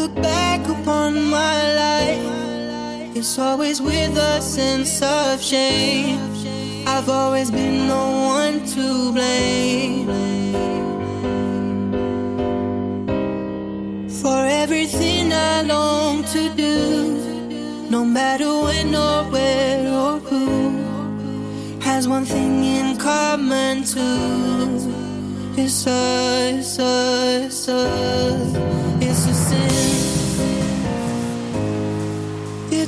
Look back upon my life, it's always with a sense of shame. I've always been the one to blame for everything I long to do, no matter when or where or who has one thing in common too. It's a, it's a, it's a sin.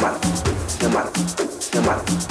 Llamada. Llamada. Llamada.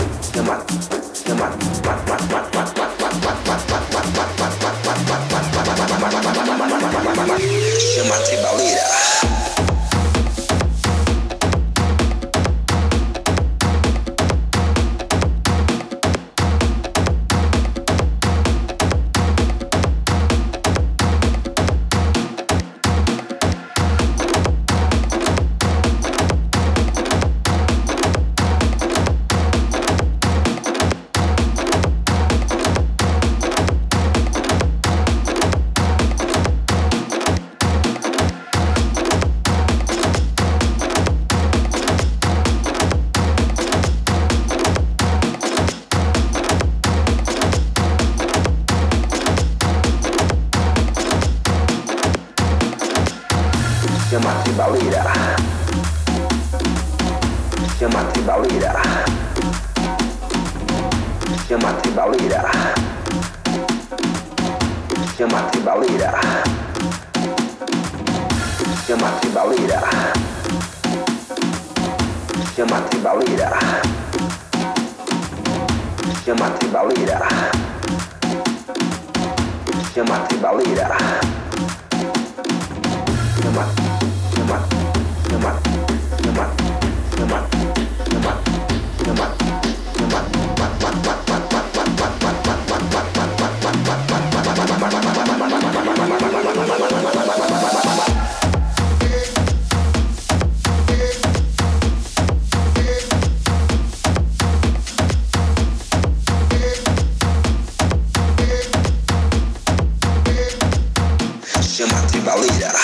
Balita.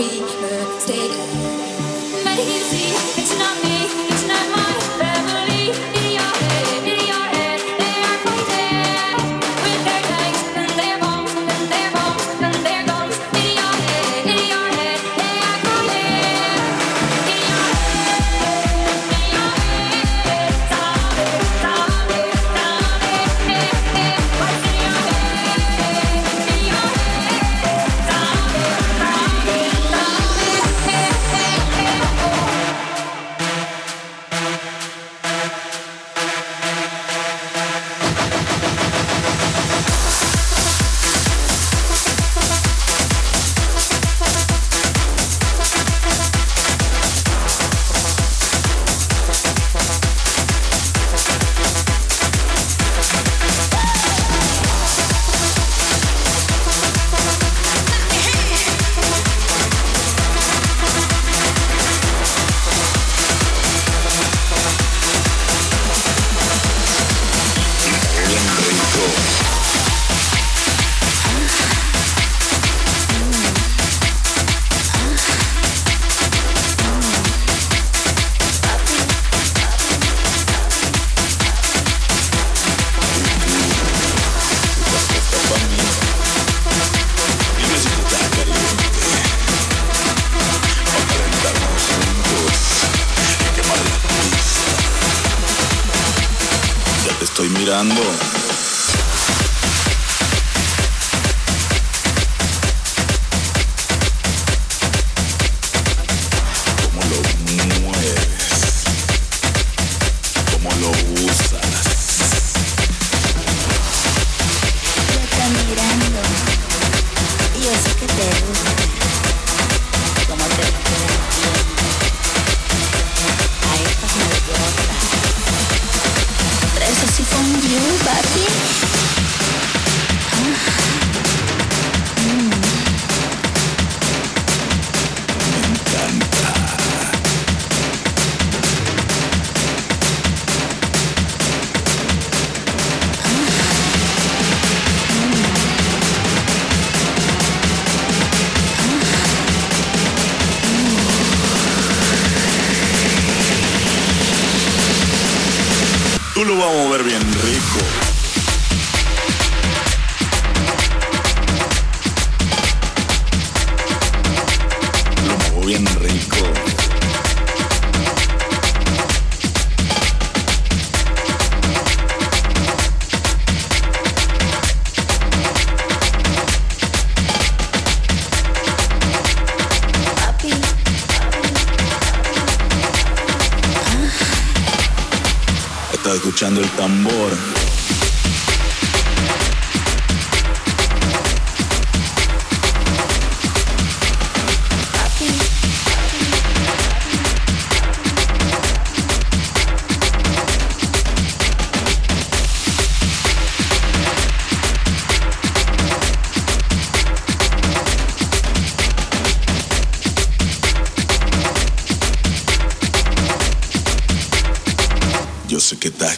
be estoy mirando.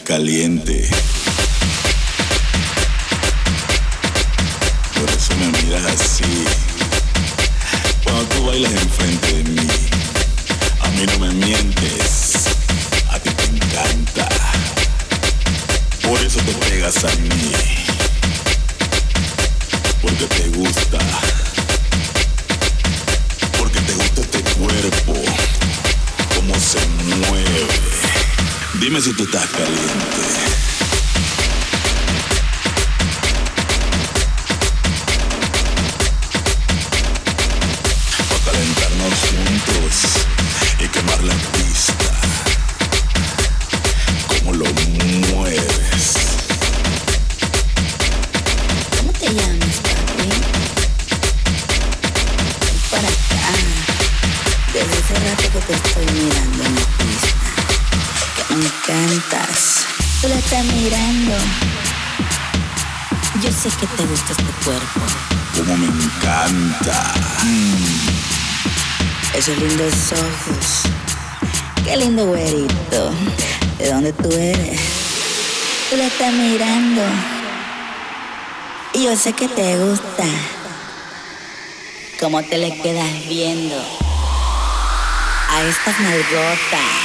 Caliente. Por eso me miras así. Cuando tú bailas enfrente de mí, a mí no me mientes. A ti te encanta. Por eso te pegas a mí. Porque te gusta. Porque te gusta este cuerpo. Cómo se mueve. Dime si tú estás caliente. Cuerpo. Como me encanta. Mm. Esos lindos ojos. Qué lindo güerito. ¿De dónde tú eres? Tú la estás mirando. Y yo sé que te gusta. Cómo te le quedas viendo a estas nalgotas.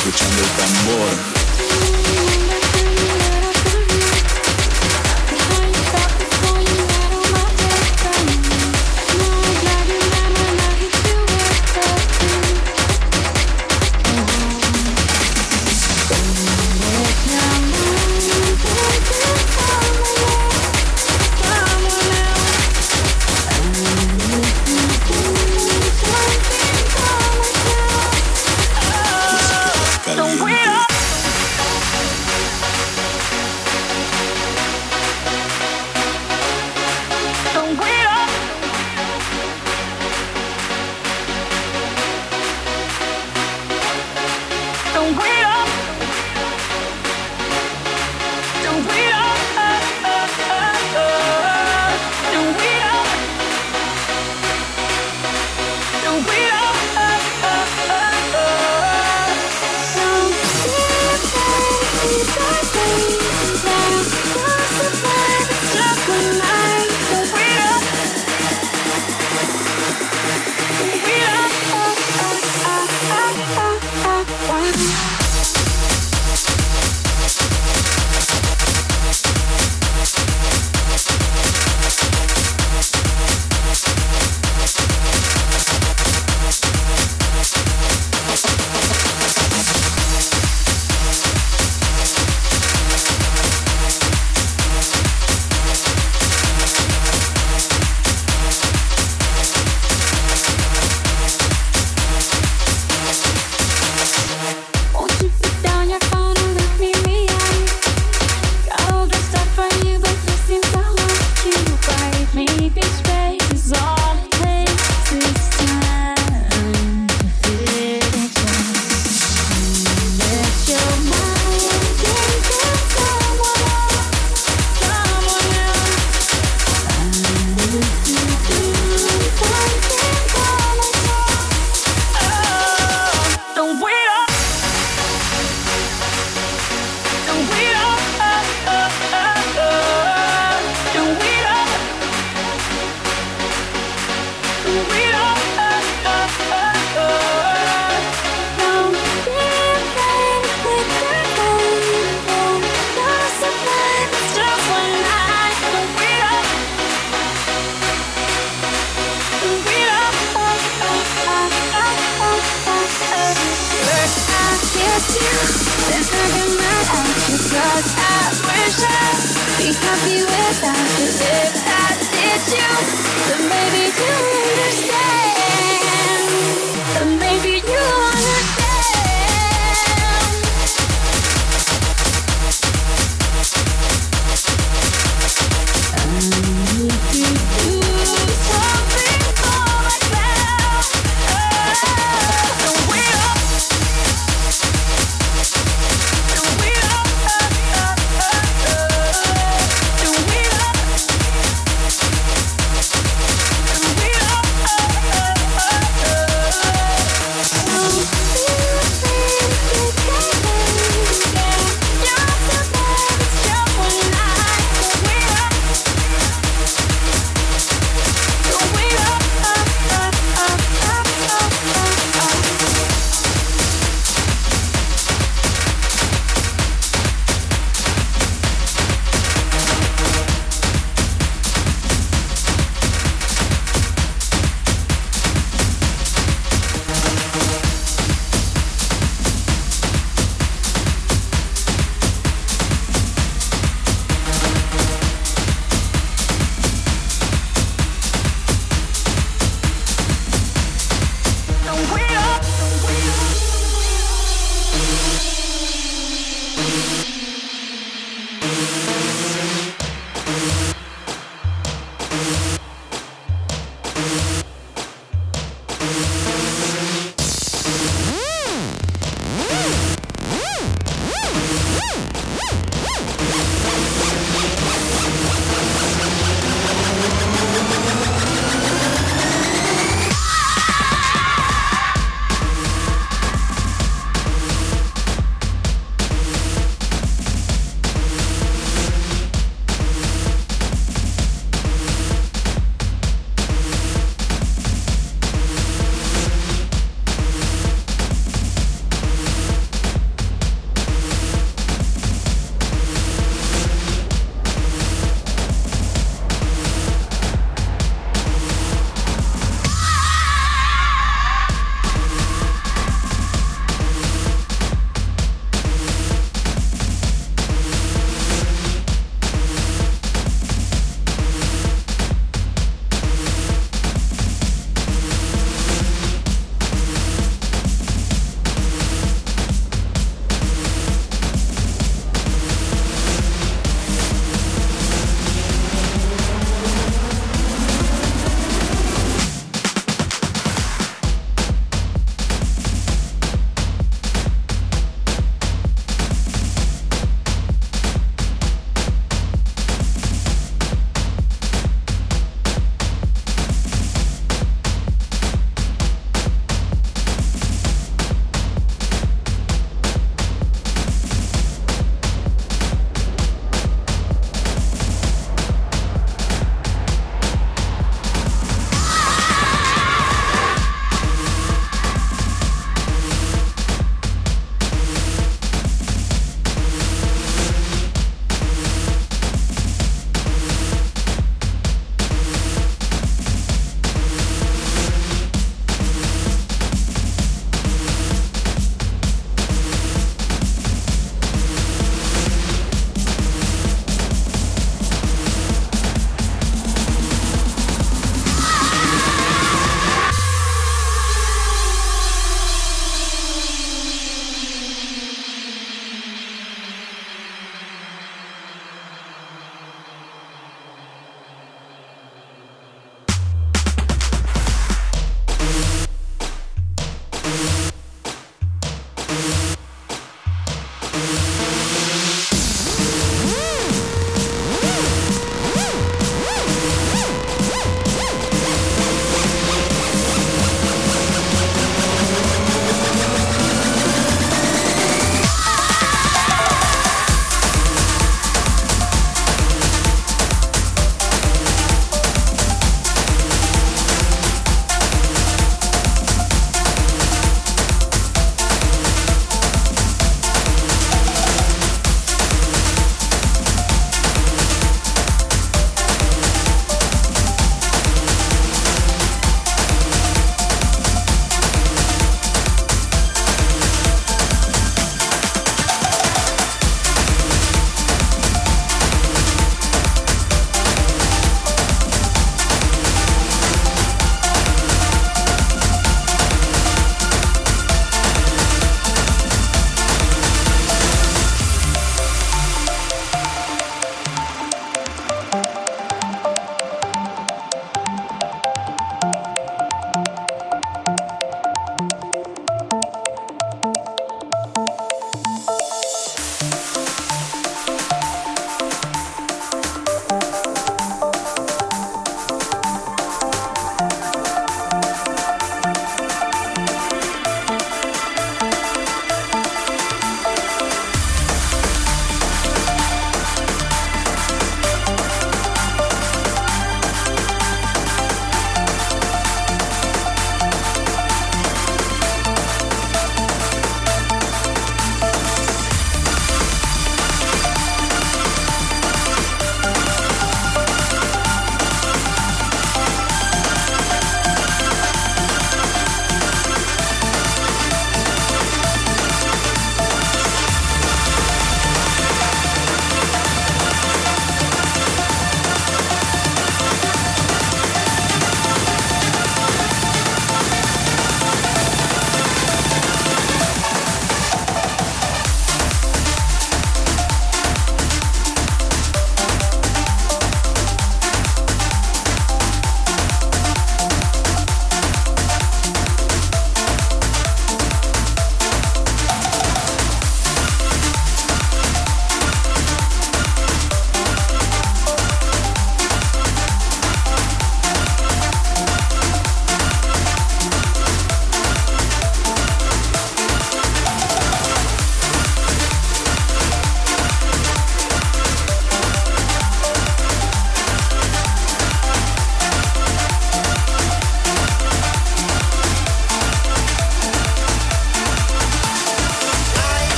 escuchando el tambor.